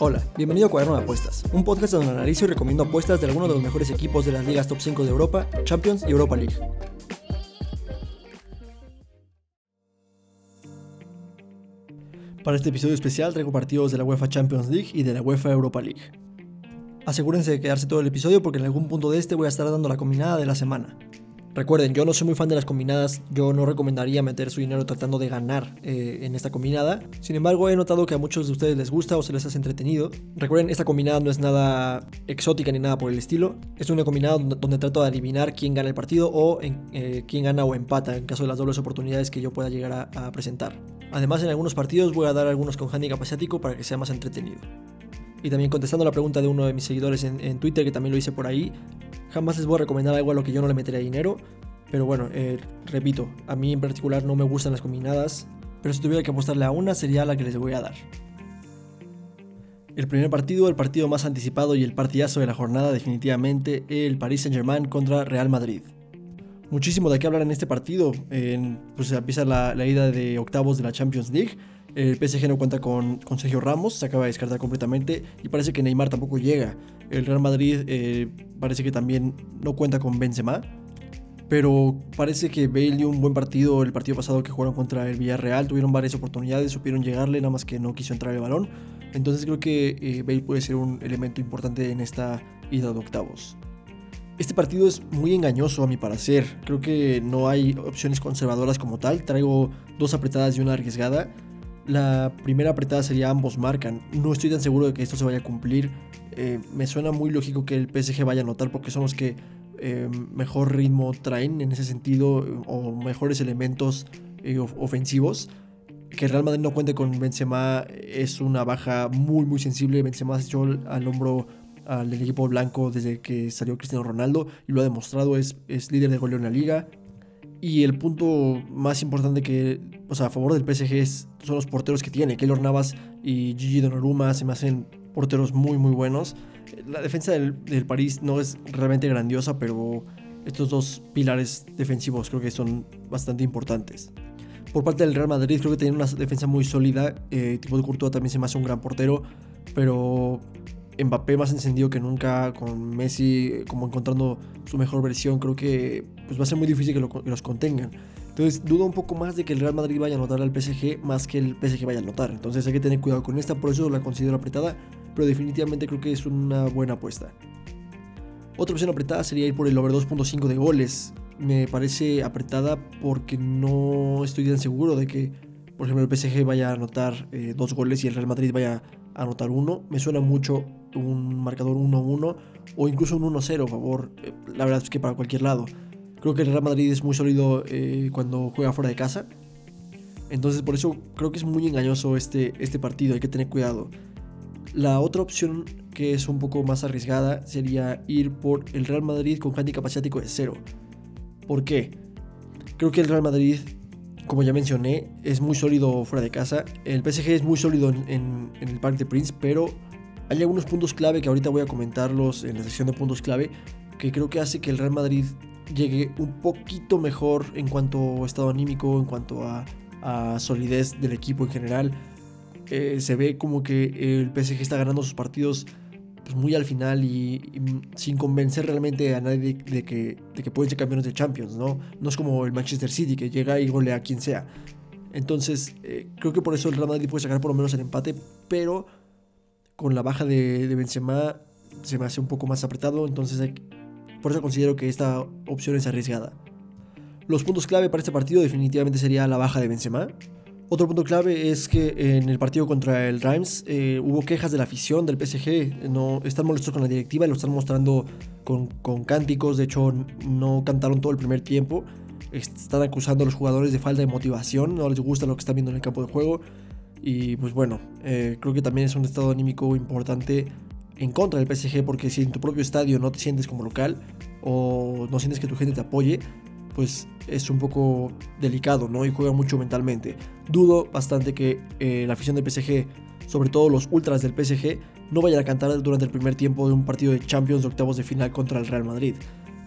Hola, bienvenido a Cuaderno de Apuestas, un podcast donde analizo y recomiendo apuestas de algunos de los mejores equipos de las ligas top 5 de Europa, Champions y Europa League. Para este episodio especial traigo partidos de la UEFA Champions League y de la UEFA Europa League. Asegúrense de quedarse todo el episodio porque en algún punto de este voy a estar dando la combinada de la semana. Recuerden, yo no soy muy fan de las combinadas, yo no recomendaría meter su dinero tratando de ganar eh, en esta combinada. Sin embargo, he notado que a muchos de ustedes les gusta o se les hace entretenido. Recuerden, esta combinada no es nada exótica ni nada por el estilo. Es una combinada donde, trato de adivinar quién gana el partido o eh, quién gana o empata en caso de las dobles oportunidades que yo pueda llegar a, presentar. Además, en algunos partidos voy a dar algunos con handicap asiático para que sea más entretenido. Y también contestando la pregunta de uno de mis seguidores en, en Twitter, que también lo hice por ahí, Jamás les voy a recomendar algo a lo que yo no le metería dinero. Pero bueno, eh, repito, a mí en particular no me gustan las combinadas. Pero si tuviera que apostarle a una, sería la que les voy a dar. El primer partido, el partido más anticipado y el partidazo de la jornada, definitivamente, el Paris Saint-Germain contra Real Madrid. Muchísimo de qué hablar en este partido. pues empieza la, ida de octavos de la Champions League. El PSG no cuenta con, con, Sergio Ramos, se acaba de descartar completamente y parece que Neymar tampoco llega. El Real Madrid eh, parece que también no cuenta con Benzema, pero parece que Bale dio un buen partido el partido pasado que jugaron contra el Villarreal, tuvieron varias oportunidades, supieron llegarle, nada más que no quiso entrar el balón. Entonces creo que eh, Bale puede ser un elemento importante en esta ida de octavos. Este partido es muy engañoso a mi parecer. Creo que no hay opciones conservadoras como tal. Traigo dos apretadas y una arriesgada. La primera apretada sería ambos marcan. No estoy tan seguro de que esto se vaya a cumplir. Eh, me suena muy lógico que el PSG vaya a anotar porque son los que eh, mejor ritmo traen en ese sentido o mejores elementos eh, ofensivos. Que Real Madrid no cuente con Benzema es una baja muy muy sensible. Benzema se echó al hombro al equipo blanco desde que salió Cristiano Ronaldo y lo ha demostrado, es, es líder de goleo en la liga. Y el punto más importante que, o sea, a favor del PSG es, son los porteros que tiene. Keylor Navas y Gigi Donnarumma se me hacen porteros muy, muy buenos. La defensa del, del París no es realmente grandiosa, pero estos dos pilares defensivos creo que son bastante importantes. Por parte del Real Madrid creo que tiene una defensa muy sólida. Eh, tipo de Courtois también se me hace un gran portero, pero Mbappé más encendido que nunca, con Messi como encontrando su mejor versión, creo que pues va a ser muy difícil que, los contengan. Entonces dudo un poco más de que el Real Madrid vaya a anotar al PSG más que el PSG vaya a anotar. Entonces hay que tener cuidado con esta, por eso la considero apretada, pero definitivamente creo que es una buena apuesta. Otra opción apretada sería ir por el over 2.5 de goles. Me parece apretada porque no estoy tan seguro de que, por ejemplo, el PSG vaya a anotar eh, dos goles y el Real Madrid vaya a anotar uno. Me suena mucho un marcador 1-1 o incluso un 1-0 a favor. Eh, la verdad es que para cualquier lado. Creo que el Real Madrid es muy sólido eh, cuando juega fuera de casa. Entonces por eso creo que es muy engañoso este, este partido, hay que tener cuidado. La otra opción que es un poco más arriesgada sería ir por el Real Madrid con handicap asiático de cero. ¿Por qué? Creo que el Real Madrid, como ya mencioné, es muy sólido fuera de casa. El PSG es muy sólido en, en el Parc de Prince, pero hay algunos puntos clave que ahorita voy a comentarlos en la sección de puntos clave que creo que hace que el Real Madrid llegue un poquito mejor en cuanto a estado anímico, en cuanto a, solidez del equipo en general. Eh, se ve como que el PSG está ganando sus partidos pues, muy al final y, sin convencer realmente a nadie de, que, de, que, pueden ser campeones de Champions, ¿no? No es como el Manchester City que llega y golea a quien sea. Entonces, eh, creo que por eso el Real Madrid puede sacar por lo menos el empate, pero con la baja de, de Benzema se me hace un poco más apretado, entonces por eso considero que esta opción es arriesgada. Los puntos clave para este partido definitivamente sería la baja de Benzema. Otro punto clave es que en el partido contra el Reims eh, hubo quejas de la afición del PSG. No, están molestos con la directiva y lo están mostrando con, cánticos. De hecho, no cantaron todo el primer tiempo. Están acusando a los jugadores de falta de motivación. No les gusta lo que están viendo en el campo de juego. Y pues bueno, eh, creo que también es un estado anímico importante en contra del PSG porque si en tu propio estadio no te sientes como local o no sientes que tu gente te apoye, pues es un poco delicado, ¿no? Y juega mucho mentalmente. Dudo bastante que eh, la afición del PSG, sobre todo los ultras del PSG, no vayan a cantar durante el primer tiempo de un partido de Champions de octavos de final contra el Real Madrid.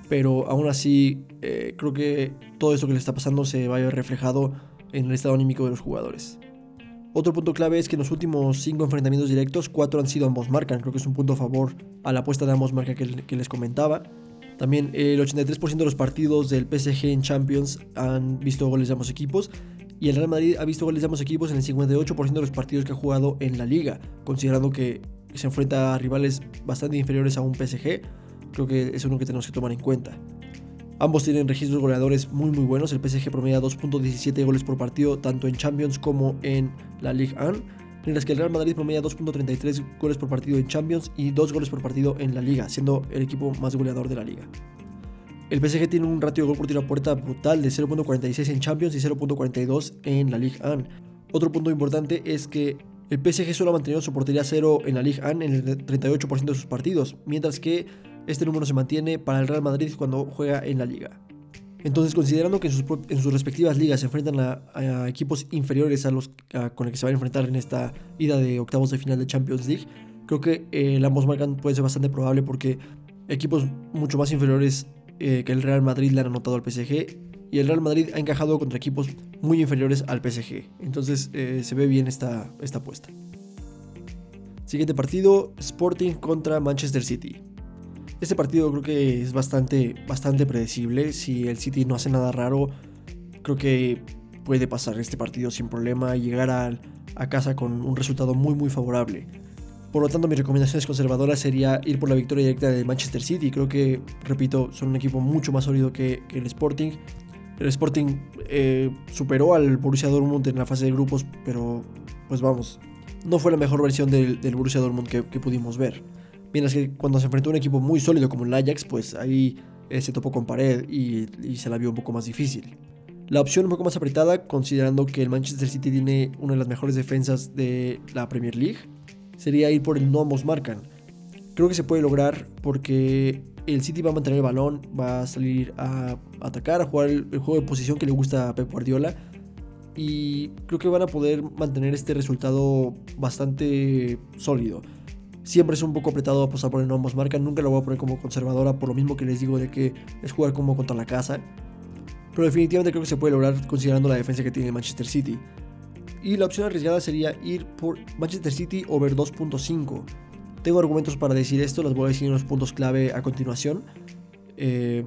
Pero aún así, eh, creo que todo eso que le está pasando se va a ver reflejado en el estado anímico de los jugadores. Otro punto clave es que en los últimos 5 enfrentamientos directos, 4 han sido ambos marcan. Creo que es un punto a favor a la apuesta de ambos marcan que, les comentaba. También el 83% de los partidos del PSG en Champions han visto goles de ambos equipos. Y el Real Madrid ha visto goles de ambos equipos en el 58% de los partidos que ha jugado en la liga. Considerando que se enfrenta a rivales bastante inferiores a un PSG, creo que es uno que tenemos que tomar en cuenta. Ambos tienen registros goleadores muy muy buenos. El PSG promedia 2.17 goles por partido tanto en Champions como en la Ligue 1, mientras que el Real Madrid promedia 2.33 goles por partido en Champions y 2 goles por partido en la Liga, siendo el equipo más goleador de la liga. El PSG tiene un ratio de gol por tiro a puerta brutal de 0.46 en Champions y 0.42 en la Ligue 1. Otro punto importante es que el PSG solo ha mantenido su portería cero en la Ligue 1 en el 38% de sus partidos, mientras que este número se mantiene para el Real Madrid cuando juega en la liga. Entonces, considerando que en sus, respectivas ligas se enfrentan a, equipos inferiores a los con los que se van a enfrentar en esta ida de octavos de final de Champions League, creo que eh, ambos marcan puede ser bastante probable porque equipos mucho más inferiores eh, que el Real Madrid le han anotado al PSG y el Real Madrid ha encajado contra equipos muy inferiores al PSG. Entonces, eh, se ve bien esta, esta apuesta. Siguiente partido, Sporting contra Manchester City. Este partido creo que es bastante, bastante predecible. Si el City no hace nada raro, creo que puede pasar este partido sin problema y llegar a, casa con un resultado muy muy favorable. Por lo tanto, mis recomendaciones conservadoras sería ir por la victoria directa de Manchester City. Creo que, repito, son un equipo mucho más sólido que, el Sporting. El Sporting eh, superó al Borussia Dortmund en la fase de grupos, pero pues vamos, no fue la mejor versión del, Borussia Dortmund que pudimos ver. Mientras que cuando se enfrentó a un equipo muy sólido como el Ajax, pues ahí eh, se topó con pared y, se la vio un poco más difícil. La opción un poco más apretada, considerando que el Manchester City tiene una de las mejores defensas de la Premier League, sería ir por el no ambos marcan. Creo que se puede lograr porque el City va a mantener el balón, va a salir a atacar, a jugar el, juego de posición que le gusta a Pep Guardiola. Y creo que van a poder mantener este resultado bastante sólido. Siempre es un poco apretado apostar por el ambos marcan. Nunca lo voy a poner como conservadora, por lo mismo que les digo de que es jugar como contra la casa. Pero definitivamente creo que se puede lograr considerando la defensa que tiene Manchester City. Y la opción arriesgada sería ir por Manchester City over 2.5. Tengo argumentos para decir esto, las voy a decir en los puntos clave a continuación. Eh,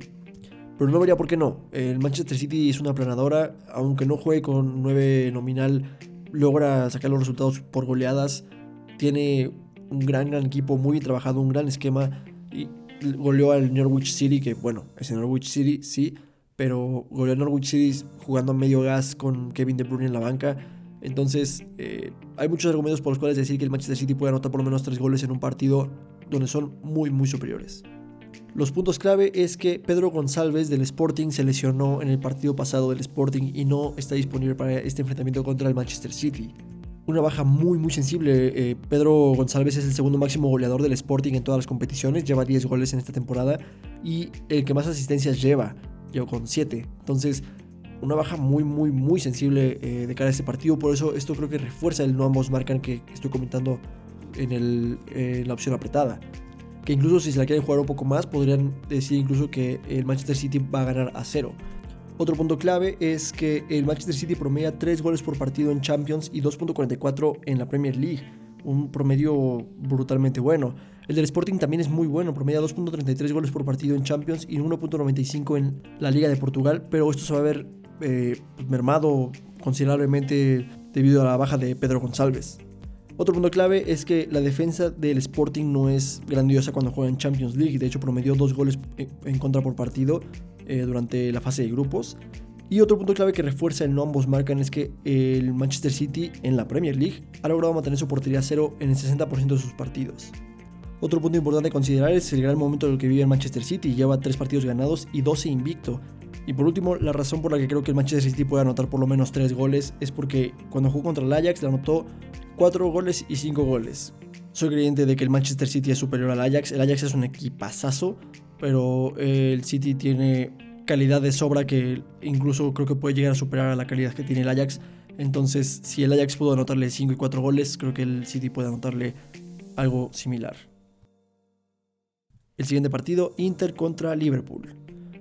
pero no vería por qué no. El Manchester City es una planadora, aunque no juegue con 9 nominal, logra sacar los resultados por goleadas. Tiene un gran, gran equipo, muy trabajado, un gran esquema. Y goleó al Norwich City, que bueno, es el Norwich City, sí, pero goleó al Norwich City jugando a medio gas con Kevin De Bruyne en la banca. Entonces, eh, hay muchos argumentos por los cuales decir que el Manchester City puede anotar por lo menos tres goles en un partido donde son muy, muy superiores. Los puntos clave es que Pedro González del Sporting se lesionó en el partido pasado del Sporting y no está disponible para este enfrentamiento contra el Manchester City una baja muy muy sensible. Eh, Pedro González es el segundo máximo goleador del Sporting en todas las competiciones, lleva 10 goles en esta temporada y el que más asistencias lleva, lleva con 7. Entonces, una baja muy muy muy sensible eh, de cara a este partido, por eso esto creo que refuerza el no ambos marcan que estoy comentando en, el, la opción apretada. Que incluso si se la quieren jugar un poco más, podrían decir incluso que el Manchester City va a ganar a 0. Otro punto clave es que el Manchester City promedia 3 goles por partido en Champions y 2.44 en la Premier League, un promedio brutalmente bueno. El del Sporting también es muy bueno, promedia 2.33 goles por partido en Champions y 1.95 en la Liga de Portugal, pero esto se va a ver eh, mermado considerablemente debido a la baja de Pedro González. Otro punto clave es que la defensa del Sporting no es grandiosa cuando juega en Champions League, de hecho promedió 2 goles en contra por partido eh, durante la fase de grupos. Y otro punto clave que refuerza el no ambos marcan es que el Manchester City en la Premier League ha logrado mantener su portería cero en el 60% de sus partidos. Otro punto importante a considerar es el gran momento en el que vive el Manchester City, lleva 3 partidos ganados y 12 invicto. Y por último, la razón por la que creo que el Manchester City puede anotar por lo menos 3 goles es porque cuando jugó contra el Ajax le anotó 4 goles y 5 goles. Soy creyente de que el Manchester City es superior al Ajax, el Ajax es un equipazazo, pero el City tiene calidad de sobra que incluso creo que puede llegar a superar a la calidad que tiene el Ajax. Entonces, si el Ajax pudo anotarle 5 y 4 goles, creo que el City puede anotarle algo similar. El siguiente partido, Inter contra Liverpool.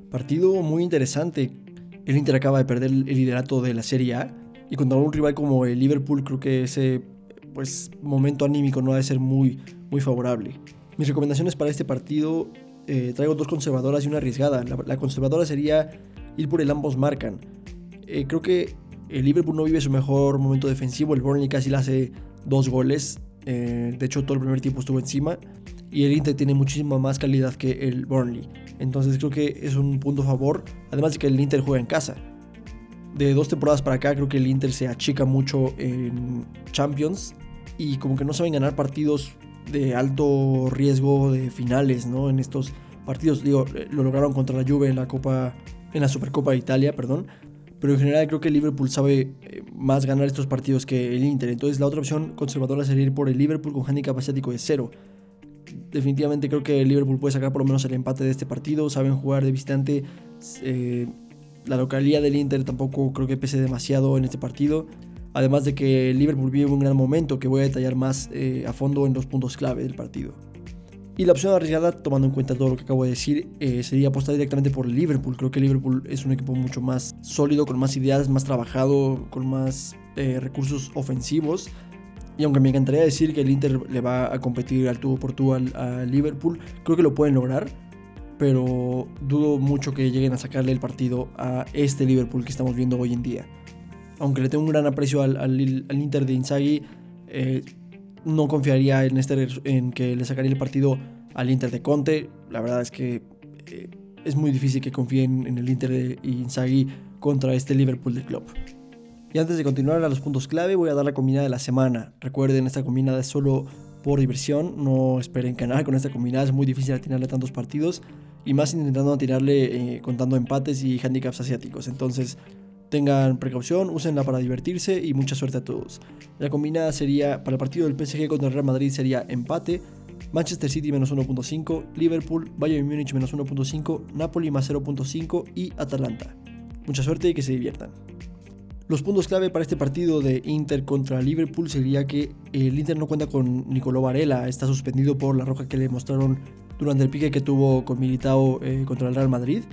Partido muy interesante. El Inter acaba de perder el liderato de la Serie A Y contra un rival como el Liverpool creo que ese pues, momento anímico no ha de ser muy, muy favorable. Mis recomendaciones para este partido, eh, traigo dos conservadoras y una arriesgada. La, conservadora sería ir por el ambos marcan. Eh, creo que el Liverpool no vive su mejor momento defensivo, el Burnley casi le hace dos goles, eh, de hecho todo el primer tiempo estuvo encima y el Inter tiene muchísima más calidad que el Burnley. Entonces creo que es un punto a favor, además de que el Inter juega en casa. De dos temporadas para acá creo que el Inter se achica mucho en Champions y como que no saben ganar partidos de alto riesgo de finales, ¿no? En estos partidos, digo, lo lograron contra la Juve en la Copa, en la Supercopa de Italia, perdón. Pero en general creo que el Liverpool sabe eh, más ganar estos partidos que el Inter. Entonces la otra opción conservadora sería ir por el Liverpool con handicap asiático de cero definitivamente creo que el Liverpool puede sacar por lo menos el empate de este partido. Saben jugar de visitante. Eh, la localidad del Inter tampoco creo que pese demasiado en este partido. Además de que Liverpool vive un gran momento que voy a detallar más eh, a fondo en los puntos clave del partido. Y la opción arriesgada, tomando en cuenta todo lo que acabo de decir, eh, sería apostar directamente por Liverpool. Creo que Liverpool es un equipo mucho más sólido, con más ideas, más trabajado, con más recursos ofensivos. Y aunque me encantaría decir que el Inter le va a competir al tubo por tubo al, Liverpool, creo que lo pueden lograr. Pero dudo mucho que lleguen a sacarle el partido a este Liverpool que estamos viendo hoy en día. Aunque le tengo un gran aprecio al, Inter de Inzaghi, eh, no confiaría en, este, en que le sacaría el partido al Inter de Conte. La verdad es que eh, es muy difícil que confíen en el Inter de Inzaghi contra este Liverpool de club. Y antes de continuar a los puntos clave, voy a dar la combinada de la semana. Recuerden, esta combinada es solo por diversión, no esperen ganar con esta combinada, es muy difícil atinarle tantos partidos y más intentando atinarle eh, contando empates y handicaps asiáticos. Entonces, tengan precaución, úsenla para divertirse y mucha suerte a todos. La combinada sería, para el partido del PSG contra el Real Madrid sería empate, Manchester City menos 1.5, Liverpool, Bayern Múnich menos 1.5, Napoli más 0.5 y Atalanta. Mucha suerte y que se diviertan. Los puntos clave para este partido de Inter contra Liverpool sería que el Inter no cuenta con Nicolò Varela, está suspendido por la roja que le mostraron durante el pique que tuvo con Militao eh, contra el Real Madrid.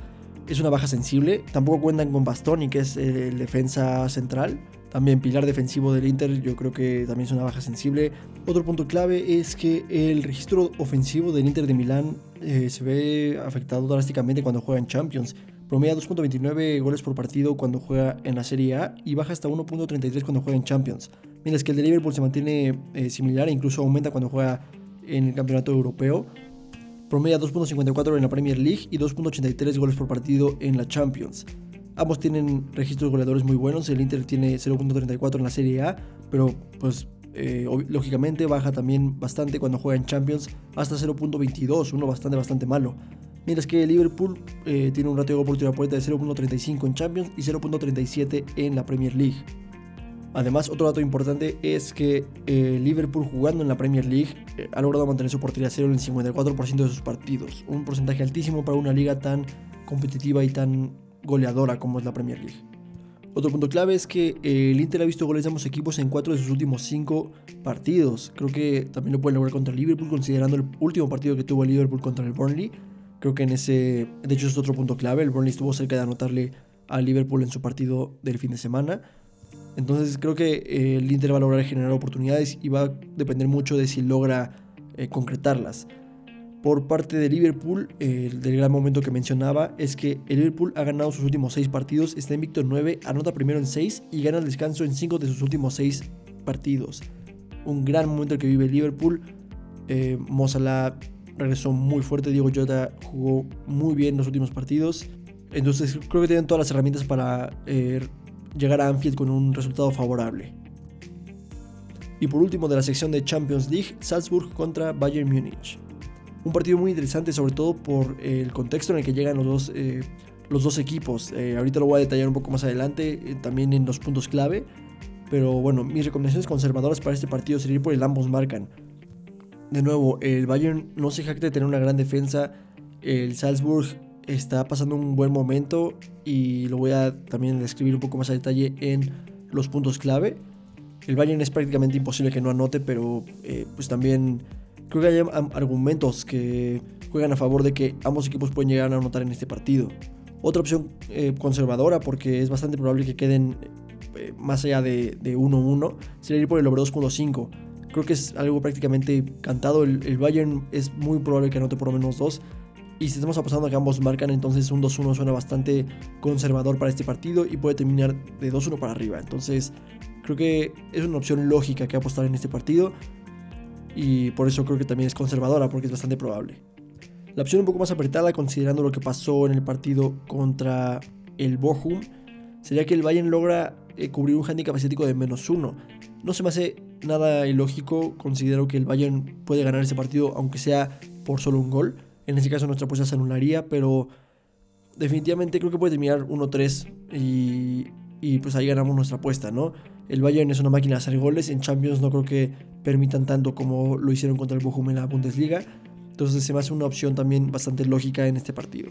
Es una baja sensible. Tampoco cuentan con Bastoni, que es el defensa central. También pilar defensivo del Inter, yo creo que también es una baja sensible. Otro punto clave es que el registro ofensivo del Inter de Milán eh, se ve afectado drásticamente cuando juega en Champions. Promedia 2.29 goles por partido cuando juega en la Serie A y baja hasta 1.33 cuando juega en Champions. Mientras que el de Liverpool se mantiene eh, similar e incluso aumenta cuando juega en el Campeonato Europeo. Promedia 2.54 en la Premier League y 2.83 goles por partido en la Champions. Ambos tienen registros goleadores muy buenos. El Inter tiene 0.34 en la Serie A, pero pues eh, lógicamente baja también bastante cuando juega en Champions hasta 0.22, uno bastante bastante malo. Mientras que Liverpool eh, tiene un ratio de oportunidad por de 0.35 en Champions y 0.37 en la Premier League. Además, otro dato importante es que eh, Liverpool jugando en la Premier League eh, ha logrado mantener su portería cero en el 54% de sus partidos, un porcentaje altísimo para una liga tan competitiva y tan goleadora como es la Premier League. Otro punto clave es que el Inter ha visto goles de ambos equipos en 4 de sus últimos 5 partidos. Creo que también lo pueden lograr contra el Liverpool, considerando el último partido que tuvo el Liverpool contra el Burnley, Creo que en ese, de hecho es otro punto clave, el Burnley estuvo cerca de anotarle al Liverpool en su partido del fin de semana. Entonces creo que eh, el Inter va a lograr generar oportunidades y va a depender mucho de si logra eh, concretarlas. Por parte de Liverpool, el del gran momento que mencionaba es que el Liverpool ha ganado sus últimos 6 partidos, está invicto en 9, anota primero en 6 y gana el descanso en 5 de sus últimos 6 partidos. Un gran momento el que vive el Liverpool. Eh, regresó muy fuerte. Diego Jota jugó muy bien en los últimos partidos. Entonces creo que tienen todas las herramientas para eh, llegar a Anfield con un resultado favorable. Y por último de la sección de Champions League, Salzburg contra Bayern Múnich. Un partido muy interesante sobre todo por el contexto en el que llegan los dos, eh, los dos equipos. Eh, ahorita lo voy a detallar un poco más adelante, también en los puntos clave. Pero bueno, mis recomendaciones conservadoras para este partido sería por el ambos marcan de nuevo, el Bayern no se jacta de tener una gran defensa. El Salzburg está pasando un buen momento y lo voy a también describir un poco más a detalle en los puntos clave. El Bayern es prácticamente imposible que no anote, pero eh, pues también creo que hay argumentos que juegan a favor de que ambos equipos pueden llegar a anotar en este partido. Otra opción eh, conservadora porque es bastante probable que queden eh, más allá de 1-1, sería ir por el over 2.5. Creo que es algo prácticamente cantado. El, Bayern es muy probable que anote por lo menos dos. Y si estamos apostando a que ambos marcan, entonces un 2-1 suena bastante conservador para este partido y puede terminar de 2-1 para arriba. Entonces creo que es una opción lógica que apostar en este partido. Y por eso creo que también es conservadora, porque es bastante probable. La opción un poco más apretada, considerando lo que pasó en el partido contra el Bochum, sería que el Bayern logra eh, cubrir un handicap asiático de menos uno. No se me hace nada ilógico, considero que el Bayern puede ganar ese partido aunque sea por solo un gol. En ese caso nuestra apuesta se anularía, pero definitivamente creo que puede terminar 1-3 y, y, pues ahí ganamos nuestra apuesta, ¿no? El Bayern es una máquina de hacer goles, en Champions no creo que permitan tanto como lo hicieron contra el Bochum en la Bundesliga, entonces se me hace una opción también bastante lógica en este partido.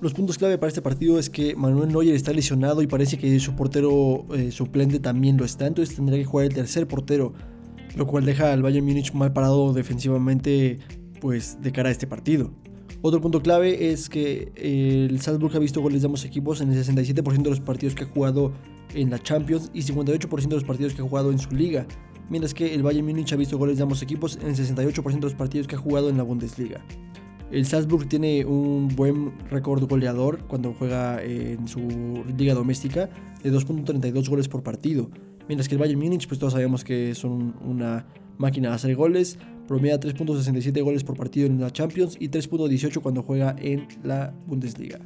Los puntos clave para este partido es que Manuel Neuer está lesionado y parece que su portero eh, suplente también lo está, entonces tendrá que jugar el tercer portero, lo cual deja al Bayern Múnich mal parado defensivamente pues de cara a este partido. Otro punto clave es que eh, el Salzburg ha visto goles de ambos equipos en el 67% de los partidos que ha jugado en la Champions y 58% de los partidos que ha jugado en su liga, mientras que el Bayern Múnich ha visto goles de ambos equipos en el 68% de los partidos que ha jugado en la Bundesliga. El Salzburg tiene un buen récord goleador cuando juega en su liga doméstica de 2.32 goles por partido. Mientras que el Bayern Múnich, pues todos sabemos que son una máquina de hacer goles. Promedia 3.67 goles por partido en la Champions y 3.18 cuando juega en la Bundesliga.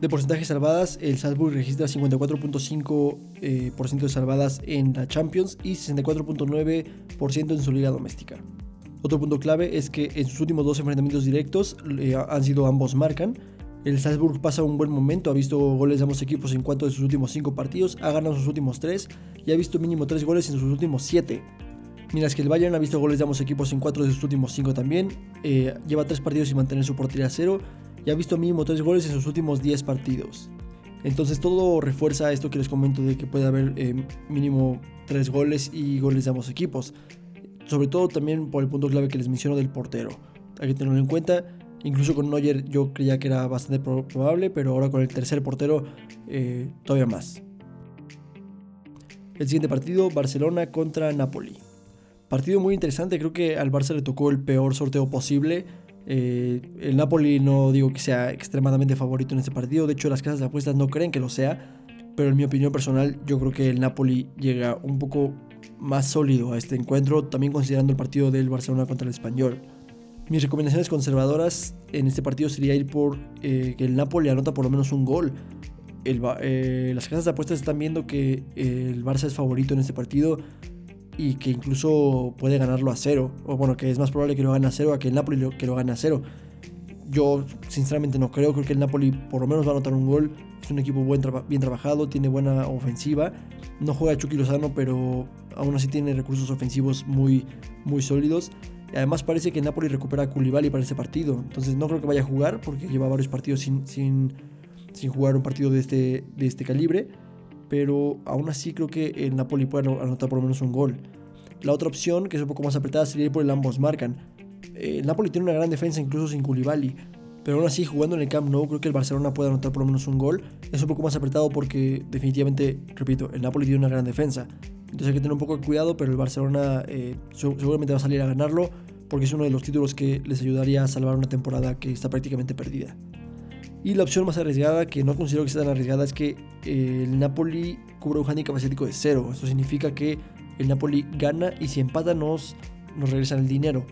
De porcentajes salvadas, el Salzburg registra 54.5% eh, de salvadas en la Champions y 64.9% en su liga doméstica. Otro punto clave es que en sus últimos dos enfrentamientos directos eh, han sido ambos marcan. El Salzburg pasa un buen momento, ha visto goles de ambos equipos en cuanto de sus últimos cinco partidos, ha ganado sus últimos tres y ha visto mínimo tres goles en sus últimos siete. Mientras que el Bayern ha visto goles de ambos equipos en cuatro de sus últimos cinco también, eh, lleva tres partidos sin mantener su portería a cero y ha visto mínimo tres goles en sus últimos 10 partidos. Entonces todo refuerza esto que les comento de que puede haber eh, mínimo tres goles y goles de ambos equipos sobre todo también por el punto clave que les menciono del portero. Hay que tenerlo en cuenta. Incluso con Neuer yo creía que era bastante probable, pero ahora con el tercer portero eh, todavía más. El siguiente partido, Barcelona contra Napoli. Partido muy interesante, creo que al Barça le tocó el peor sorteo posible. Eh, el Napoli no digo que sea extremadamente favorito en este partido, de hecho las casas de apuestas no creen que lo sea, pero en mi opinión personal yo creo que el Napoli llega un poco más sólido a este encuentro, también considerando el partido del Barcelona contra el Español. Mis recomendaciones conservadoras en este partido sería ir por eh, que el Napoli anota por lo menos un gol. Eh, las casas de apuestas están viendo que el Barça es favorito en este partido y que incluso puede ganarlo a cero. O bueno, que es más probable que lo gane a cero a que el Napoli que lo gane a cero. Yo sinceramente no creo, creo que el Napoli por lo menos va a anotar un gol. Es un equipo bien trabajado, tiene buena ofensiva. No juega Chucky Lozano, pero aún así tiene recursos ofensivos muy, muy sólidos. Además parece que Napoli recupera a Koulibaly para ese partido. Entonces no creo que vaya a jugar porque lleva varios partidos sin, sin, sin jugar un partido de este, de este calibre. Pero aún así creo que el Napoli puede anotar por lo menos un gol. La otra opción, que es un poco más apretada, sería ir por el ambos marcan. El Napoli tiene una gran defensa incluso sin Koulibaly. Pero aún así, jugando en el Camp Nou, creo que el Barcelona puede anotar por lo menos un gol. Es un poco más apretado porque definitivamente, repito, el Napoli tiene una gran defensa. Entonces hay que tener un poco de cuidado, pero el Barcelona eh, seguramente va a salir a ganarlo porque es uno de los títulos que les ayudaría a salvar una temporada que está prácticamente perdida. Y la opción más arriesgada, que no considero que sea tan arriesgada, es que eh, el Napoli cubre un handicap asiático de cero. Esto significa que el Napoli gana y si empata nos, nos regresan el dinero.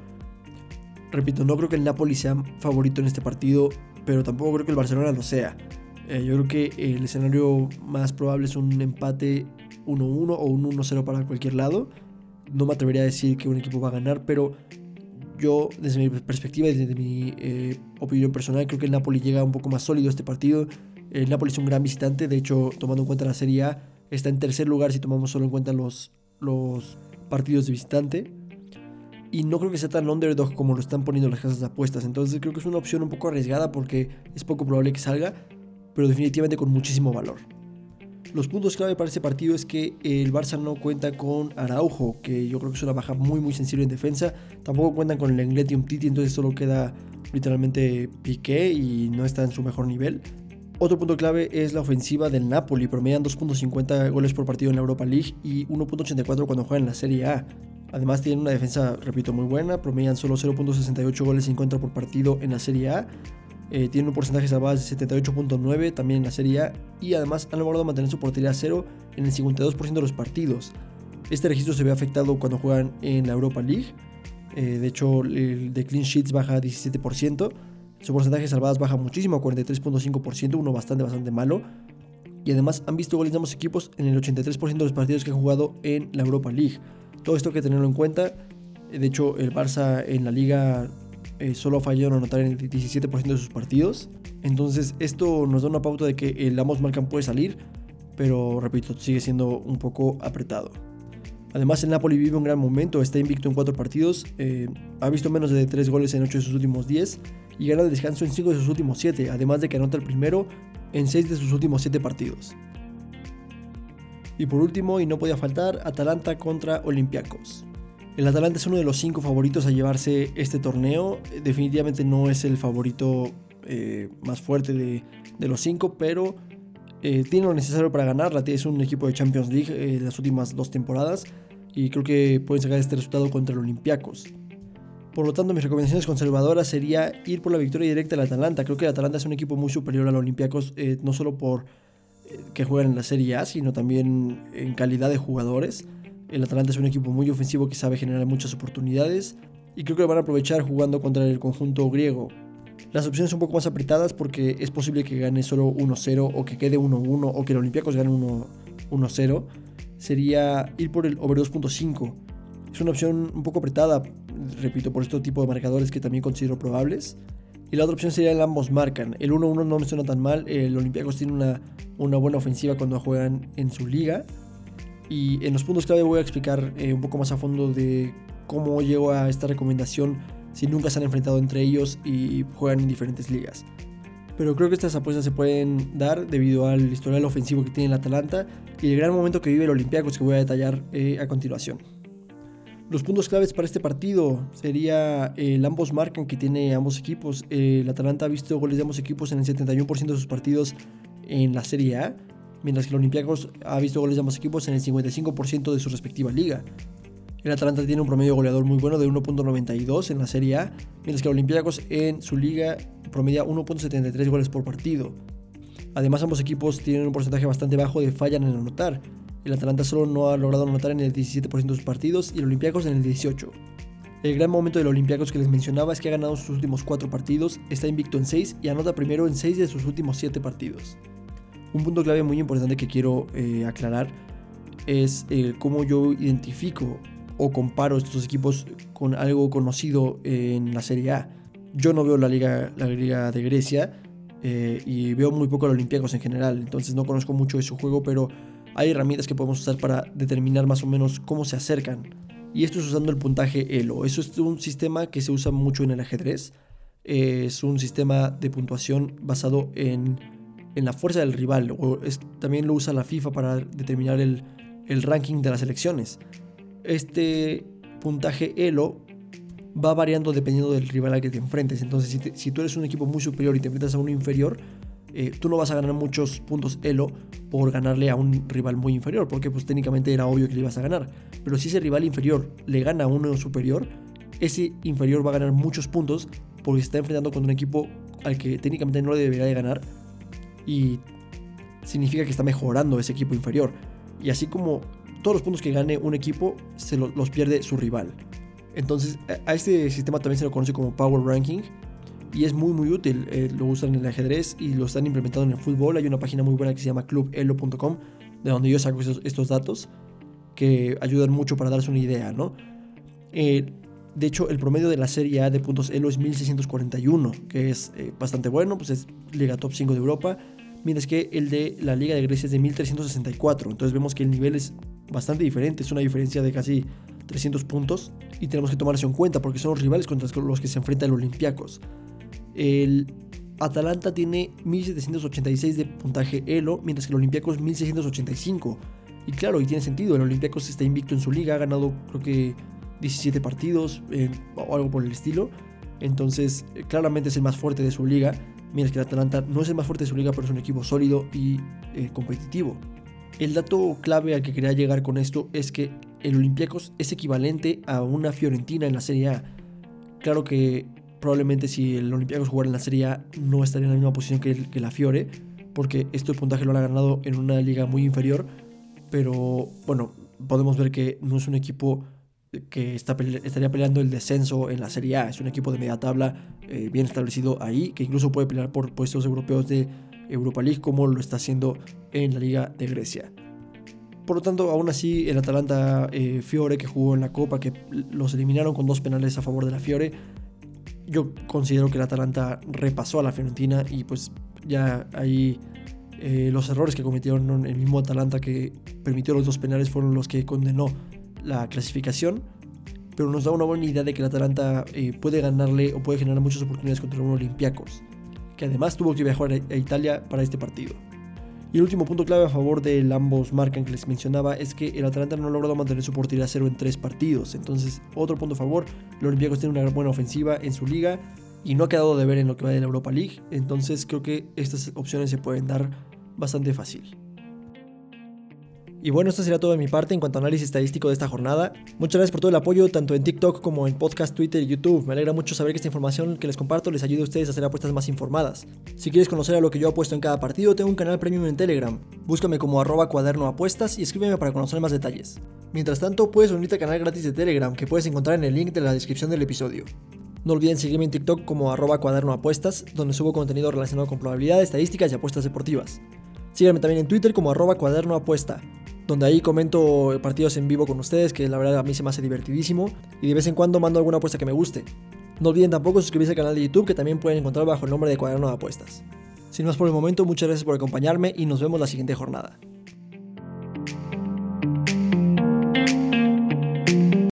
Repito, no creo que el Napoli sea favorito en este partido, pero tampoco creo que el Barcelona lo sea. Eh, yo creo que el escenario más probable es un empate 1-1 o un 1-0 para cualquier lado. No me atrevería a decir que un equipo va a ganar, pero yo desde mi perspectiva desde mi eh, opinión personal creo que el Napoli llega un poco más sólido a este partido. El Napoli es un gran visitante, de hecho tomando en cuenta la Serie A está en tercer lugar si tomamos solo en cuenta los, los partidos de visitante. Y no creo que sea tan underdog como lo están poniendo las casas de apuestas. Entonces creo que es una opción un poco arriesgada porque es poco probable que salga, pero definitivamente con muchísimo valor. Los puntos clave para este partido es que el Barça no cuenta con Araujo, que yo creo que es una baja muy muy sensible en defensa. Tampoco cuentan con el Engletium Titi, entonces solo queda literalmente Piqué y no está en su mejor nivel. Otro punto clave es la ofensiva del Napoli, promedian 2.50 goles por partido en la Europa League y 1.84 cuando juegan en la Serie A. Además tienen una defensa, repito, muy buena, promedian solo 0.68 goles en contra por partido en la Serie A. Eh, tienen un porcentaje de salvadas de 78.9 también en la Serie A y además han logrado mantener su portería a cero en el 52% de los partidos. Este registro se ve afectado cuando juegan en la Europa League. Eh, de hecho, el de clean sheets baja a 17%. Su porcentaje de salvadas baja muchísimo a 43.5%, uno bastante, bastante malo. Y además han visto goles de ambos equipos en el 83% de los partidos que han jugado en la Europa League. Todo esto hay que tenerlo en cuenta. De hecho, el Barça en la liga eh, solo en anotar en el 17% de sus partidos. Entonces, esto nos da una pauta de que el ambos marcan puede salir, pero repito, sigue siendo un poco apretado. Además, el Napoli vive un gran momento, está invicto en 4 partidos, eh, ha visto menos de 3 goles en 8 de sus últimos 10 y gana el descanso en 5 de sus últimos 7, además de que anota el primero en 6 de sus últimos 7 partidos. Y por último, y no podía faltar, Atalanta contra Olympiacos. El Atalanta es uno de los 5 favoritos a llevarse este torneo, definitivamente no es el favorito eh, más fuerte de, los 5, pero eh, tiene lo necesario para ganarla. Es un equipo de Champions League eh, las últimas dos temporadas y creo que pueden sacar este resultado contra el Olympiacos. Por lo tanto, mis recomendaciones conservadoras sería ir por la victoria directa del Atalanta. Creo que el Atalanta es un equipo muy superior al Olympiacos, no solo por que juegan en la Serie A, sino también en calidad de jugadores. El Atalanta es un equipo muy ofensivo que sabe generar muchas oportunidades y creo que lo van a aprovechar jugando contra el conjunto griego. Las opciones son un poco más apretadas porque es posible que gane solo 1-0 o que quede 1-1 o que el Olympiacos gane 1-0. Sería ir por el over 2.5. Es una opción un poco apretada, repito, por este tipo de marcadores que también considero probables. Y la otra opción sería el ambos marcan. El 1-1 no me suena tan mal. El Olympiacos tiene una, una buena ofensiva cuando juegan en su liga. Y en los puntos clave voy a explicar eh, un poco más a fondo de cómo llego a esta recomendación si nunca se han enfrentado entre ellos y juegan en diferentes ligas. Pero creo que estas apuestas se pueden dar debido al historial ofensivo que tiene el Atalanta y el gran momento que vive el Olympiacos que voy a detallar eh, a continuación. Los puntos claves para este partido sería el ambos marcan que tiene ambos equipos. el Atalanta ha visto goles de ambos equipos en el 71% de sus partidos en la Serie A, mientras que el Olympiacos ha visto goles de ambos equipos en el 55% de su respectiva liga. El Atalanta tiene un promedio goleador muy bueno de 1.92 en la Serie A, mientras que el Olympiacos en su liga promedia 1.73 goles por partido. Además, ambos equipos tienen un porcentaje bastante bajo de fallan en anotar. El Atalanta solo no ha logrado anotar en el 17% de sus partidos y el Olympiacos en el 18%. El gran momento del Olympiacos que les mencionaba es que ha ganado sus últimos 4 partidos, está invicto en 6 y anota primero en 6 de sus últimos 7 partidos. Un punto clave muy importante que quiero eh, aclarar es cómo yo identifico o comparo estos equipos con algo conocido en la Serie A. Yo no veo la liga, la liga de Grecia eh, y veo muy poco a los Olympiacos en general, entonces no conozco mucho de su juego, pero hay herramientas que podemos usar para determinar más o menos cómo se acercan. Y esto es usando el puntaje ELO. Eso es un sistema que se usa mucho en el ajedrez. es un sistema de puntuación basado en, en la fuerza del rival. O es, también lo usa la FIFA para determinar el, el ranking de las elecciones este puntaje Elo va variando dependiendo del rival al que te enfrentes. Entonces, si, tú eres un equipo muy superior y te enfrentas a uno inferior, eh, tú no vas a ganar muchos puntos Elo por ganarle a un rival muy inferior, porque pues técnicamente era obvio que le ibas a ganar. Pero si ese rival inferior le gana a uno superior, ese inferior va a ganar muchos puntos porque se está enfrentando con un equipo al que técnicamente no le debería de ganar y significa que está mejorando ese equipo inferior. Y así como todos los puntos que gane un equipo se los pierde su rival. Entonces, a este sistema también se lo conoce como Power Ranking y es muy muy útil. Eh, lo usan en el ajedrez y lo están implementando en el fútbol. Hay una página muy buena que se llama clubelo.com, de donde yo saco estos, datos que ayudan mucho para darse una idea, ¿no? Eh, de hecho, el promedio de la Serie A de puntos Elo es 1641, que es eh, bastante bueno, pues es Liga Top 5 de Europa, mientras que el de la Liga de Grecia es de 1364. Entonces vemos que el nivel es bastante diferente, es una diferencia de casi 300 puntos y tenemos que tomar eso en cuenta porque son los rivales contra los que se enfrenta el Olympiacos. El Atalanta tiene 1786 de puntaje Elo, mientras que el Olympiacos 1685. Y claro, y tiene sentido, el Olympiacos está invicto en su liga, ha ganado creo que 17 partidos eh, o algo por el estilo. Entonces, claramente es el más fuerte de su liga. Mira, que el Atalanta no es el más fuerte de su liga, pero es un equipo sólido y eh, competitivo. El dato clave al que quería llegar con esto es que el Olympiacos es equivalente a una Fiorentina en la Serie A. Claro que probablemente si el Olympiacos jugara en la Serie A no estaría en la misma posición que, que la Fiore, porque este puntaje lo ha ganado en una liga muy inferior, pero bueno, podemos ver que no es un equipo que estaría peleando el descenso en la Serie A. Es un equipo de media tabla eh, bien establecido ahí, que incluso puede pelear por puestos europeos de Europa League, como lo está haciendo en la Liga de Grecia. Por lo tanto, aún así, el Atalanta eh, Fiore, que jugó en la Copa, que los eliminaron con dos penales a favor de la Fiore, yo considero que el Atalanta repasó a la Fiorentina y pues ya ahí eh, los errores que cometieron el mismo Atalanta que permitió los dos penales fueron los que condenó la clasificación, pero nos da una buena idea de que el Atalanta eh, puede ganarle o puede generar muchas oportunidades contra un Olympiacos, que además tuvo que viajar a Italia para este partido. Y el último punto clave a favor del ambos marcan que les mencionaba es que el Atalanta no ha logrado mantener su portería cero en tres partidos. Entonces, otro punto a favor, el Olympiacos tiene una buena ofensiva en su liga y no ha quedado de ver en lo que va de la Europa League. Entonces, creo que estas opciones se pueden dar bastante fácil. Y bueno, esto sería todo de mi parte en cuanto a análisis estadístico de esta jornada. Muchas gracias por todo el apoyo, tanto en TikTok como en podcast, Twitter y YouTube. Me alegra mucho saber que esta información que les comparto les ayude a ustedes a hacer apuestas más informadas. Si quieres conocer a lo que yo apuesto en cada partido, tengo un canal premium en Telegram. Búscame como arroba cuaderno y escríbeme para conocer más detalles. Mientras tanto, puedes unirte al canal gratis de Telegram que puedes encontrar en el link de la descripción del episodio. No olviden seguirme en TikTok como arroba donde subo contenido relacionado con probabilidades, estadísticas y apuestas deportivas. Síganme también en Twitter como arroba donde ahí comento partidos en vivo con ustedes, que la verdad a mí se me hace divertidísimo, y de vez en cuando mando alguna apuesta que me guste. No olviden tampoco suscribirse al canal de YouTube, que también pueden encontrar bajo el nombre de Cuaderno de Apuestas. Sin más por el momento, muchas gracias por acompañarme y nos vemos la siguiente jornada.